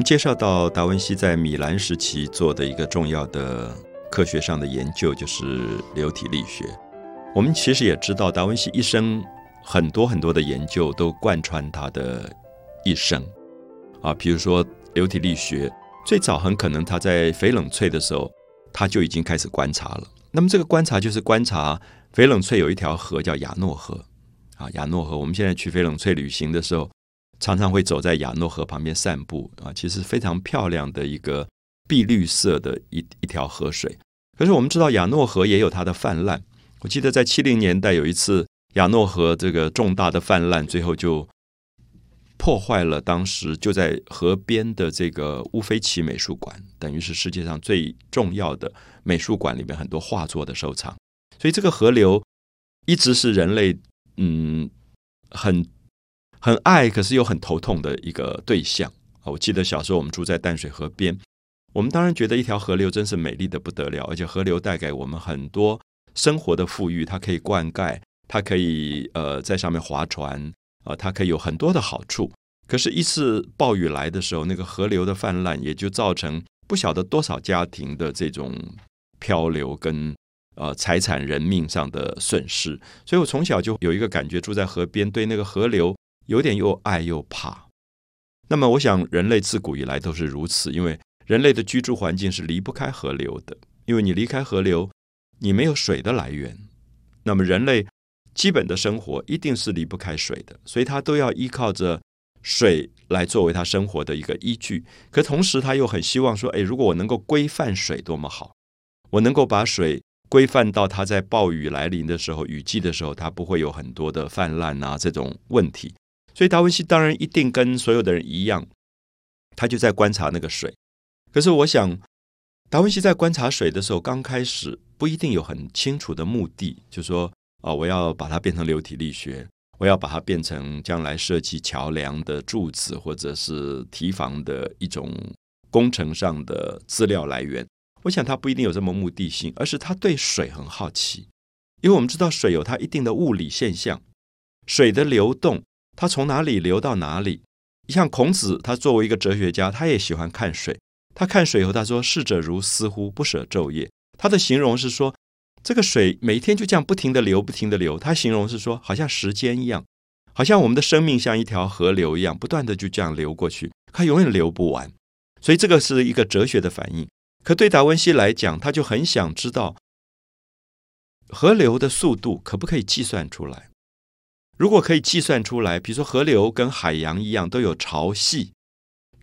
们介绍到达文西在米兰时期做的一个重要的科学上的研究，就是流体力学。我们其实也知道，达文西一生很多很多的研究都贯穿他的一生啊，比如说流体力学，最早很可能他在翡冷翠的时候，他就已经开始观察了。那么这个观察就是观察翡冷翠有一条河叫亚诺河啊，亚诺河。我们现在去翡冷翠旅行的时候，常常会走在亚诺河旁边散步啊，其实非常漂亮的一个碧绿色的一一条河水。可是我们知道亚诺河也有它的泛滥。我记得在七零年代有一次亚诺河这个重大的泛滥，最后就破坏了当时就在河边的这个乌菲齐美术馆，等于是世界上最重要的美术馆里面很多画作的收藏。所以这个河流一直是人类嗯很很爱，可是又很头痛的一个对象啊。我记得小时候我们住在淡水河边，我们当然觉得一条河流真是美丽的不得了，而且河流带给我们很多。生活的富裕，它可以灌溉，它可以呃在上面划船啊，它可以有很多的好处。可是，一次暴雨来的时候，那个河流的泛滥，也就造成不晓得多少家庭的这种漂流跟呃财产人命上的损失。所以我从小就有一个感觉，住在河边，对那个河流有点又爱又怕。那么，我想人类自古以来都是如此，因为人类的居住环境是离不开河流的，因为你离开河流。你没有水的来源，那么人类基本的生活一定是离不开水的，所以他都要依靠着水来作为他生活的一个依据。可同时，他又很希望说：“哎，如果我能够规范水，多么好！我能够把水规范到它在暴雨来临的时候、雨季的时候，它不会有很多的泛滥啊这种问题。”所以达文西当然一定跟所有的人一样，他就在观察那个水。可是我想。达文西在观察水的时候，刚开始不一定有很清楚的目的，就说啊，我要把它变成流体力学，我要把它变成将来设计桥梁的柱子或者是堤防的一种工程上的资料来源。我想他不一定有这么目的性，而是他对水很好奇，因为我们知道水有它一定的物理现象，水的流动，它从哪里流到哪里。像孔子，他作为一个哲学家，他也喜欢看水。他看水以后，他说：“逝者如斯乎，不舍昼夜。”他的形容是说，这个水每天就这样不停的流，不停的流。他形容是说，好像时间一样，好像我们的生命像一条河流一样，不断的就这样流过去，它永远流不完。所以这个是一个哲学的反应。可对达文西来讲，他就很想知道河流的速度可不可以计算出来？如果可以计算出来，比如说河流跟海洋一样都有潮汐。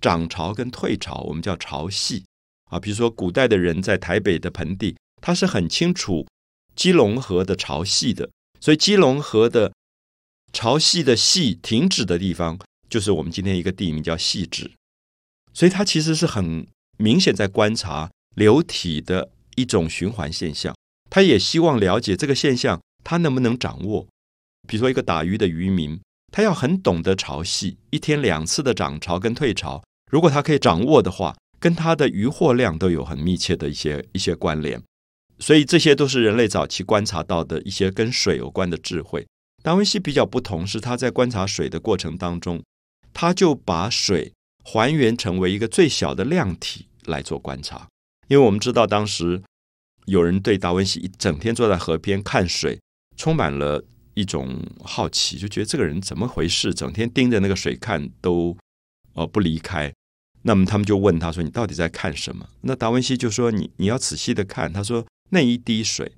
涨潮跟退潮，我们叫潮汐啊。比如说，古代的人在台北的盆地，他是很清楚基隆河的潮汐的，所以基隆河的潮汐的汐停止的地方，就是我们今天一个地名叫汐止。所以，他其实是很明显在观察流体的一种循环现象。他也希望了解这个现象，他能不能掌握？比如说，一个打鱼的渔民。他要很懂得潮汐，一天两次的涨潮跟退潮，如果他可以掌握的话，跟他的渔获量都有很密切的一些一些关联。所以这些都是人类早期观察到的一些跟水有关的智慧。达文西比较不同，是他在观察水的过程当中，他就把水还原成为一个最小的量体来做观察。因为我们知道，当时有人对达文西一整天坐在河边看水，充满了。一种好奇，就觉得这个人怎么回事，整天盯着那个水看都哦不离开。那么他们就问他说：“你到底在看什么？”那达文西就说：“你你要仔细的看。”他说：“那一滴水。”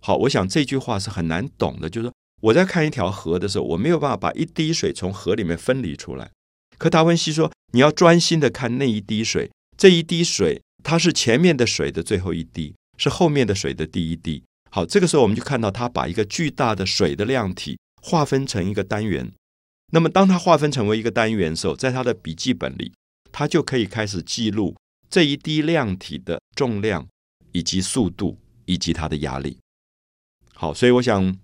好，我想这句话是很难懂的，就是说我在看一条河的时候，我没有办法把一滴水从河里面分离出来。可达文西说：“你要专心的看那一滴水，这一滴水它是前面的水的最后一滴，是后面的水的第一滴。”好，这个时候我们就看到他把一个巨大的水的量体划分成一个单元。那么，当它划分成为一个单元的时候，在他的笔记本里，他就可以开始记录这一滴量体的重量以及速度以及它的压力。好，所以我想，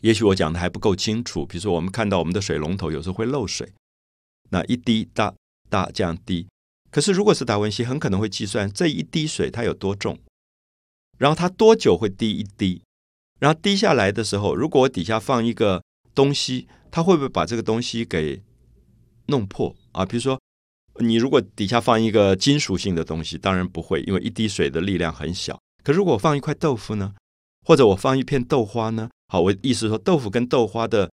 也许我讲的还不够清楚。比如说，我们看到我们的水龙头有时候会漏水，那一滴大大这样滴。可是，如果是达文西，很可能会计算这一滴水它有多重。然后它多久会滴一滴？然后滴下来的时候，如果我底下放一个东西，它会不会把这个东西给弄破啊？比如说，你如果底下放一个金属性的东西，当然不会，因为一滴水的力量很小。可如果放一块豆腐呢，或者我放一片豆花呢？好，我意思说，豆腐跟豆花的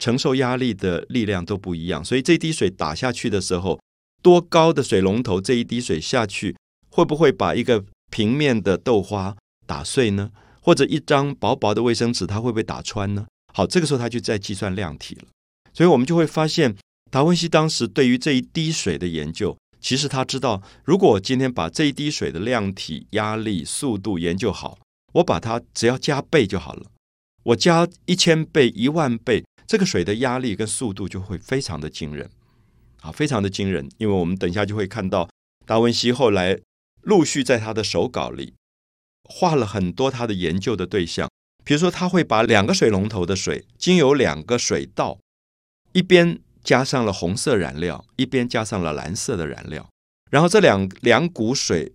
承受压力的力量都不一样，所以这滴水打下去的时候，多高的水龙头，这一滴水下去，会不会把一个平面的豆花打碎呢？或者一张薄薄的卫生纸，它会不会打穿呢？好，这个时候他就在计算量体了。所以我们就会发现，达文西当时对于这一滴水的研究。其实他知道，如果我今天把这一滴水的量体、压力、速度研究好，我把它只要加倍就好了。我加一千倍、一万倍，这个水的压力跟速度就会非常的惊人，啊，非常的惊人。因为我们等一下就会看到，达文西后来陆续在他的手稿里画了很多他的研究的对象，比如说他会把两个水龙头的水经由两个水道，一边。加上了红色染料，一边加上了蓝色的染料，然后这两两股水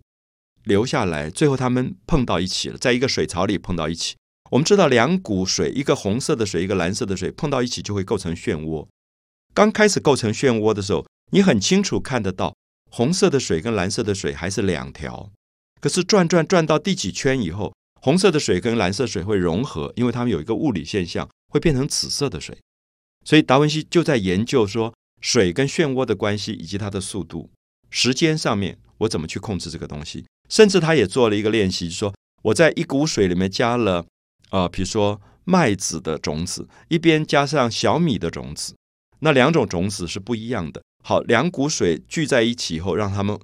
流下来，最后它们碰到一起了，在一个水槽里碰到一起。我们知道，两股水，一个红色的水，一个蓝色的水，碰到一起就会构成漩涡。刚开始构成漩涡的时候，你很清楚看得到，红色的水跟蓝色的水还是两条。可是转转转到第几圈以后，红色的水跟蓝色水会融合，因为它们有一个物理现象，会变成紫色的水。所以达文西就在研究说水跟漩涡的关系，以及它的速度、时间上面，我怎么去控制这个东西？甚至他也做了一个练习，说我在一股水里面加了啊，比如说麦子的种子，一边加上小米的种子，那两种种子是不一样的。好，两股水聚在一起以后，让它们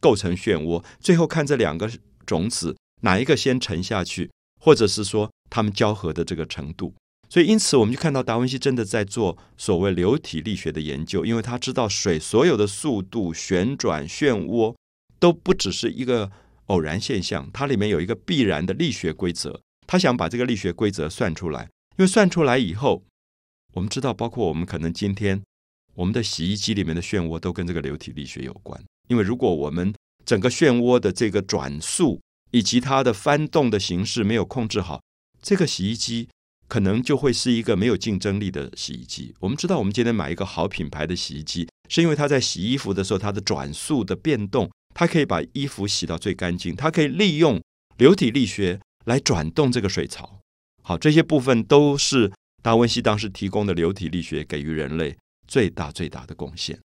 构成漩涡，最后看这两个种子哪一个先沉下去，或者是说它们交合的这个程度。所以，因此，我们就看到达文西真的在做所谓流体力学的研究，因为他知道水所有的速度、旋转、漩涡都不只是一个偶然现象，它里面有一个必然的力学规则。他想把这个力学规则算出来，因为算出来以后，我们知道，包括我们可能今天我们的洗衣机里面的漩涡都跟这个流体力学有关。因为如果我们整个漩涡的这个转速以及它的翻动的形式没有控制好，这个洗衣机。可能就会是一个没有竞争力的洗衣机。我们知道，我们今天买一个好品牌的洗衣机，是因为它在洗衣服的时候，它的转速的变动，它可以把衣服洗到最干净，它可以利用流体力学来转动这个水槽。好，这些部分都是达文西当时提供的流体力学给予人类最大最大的贡献。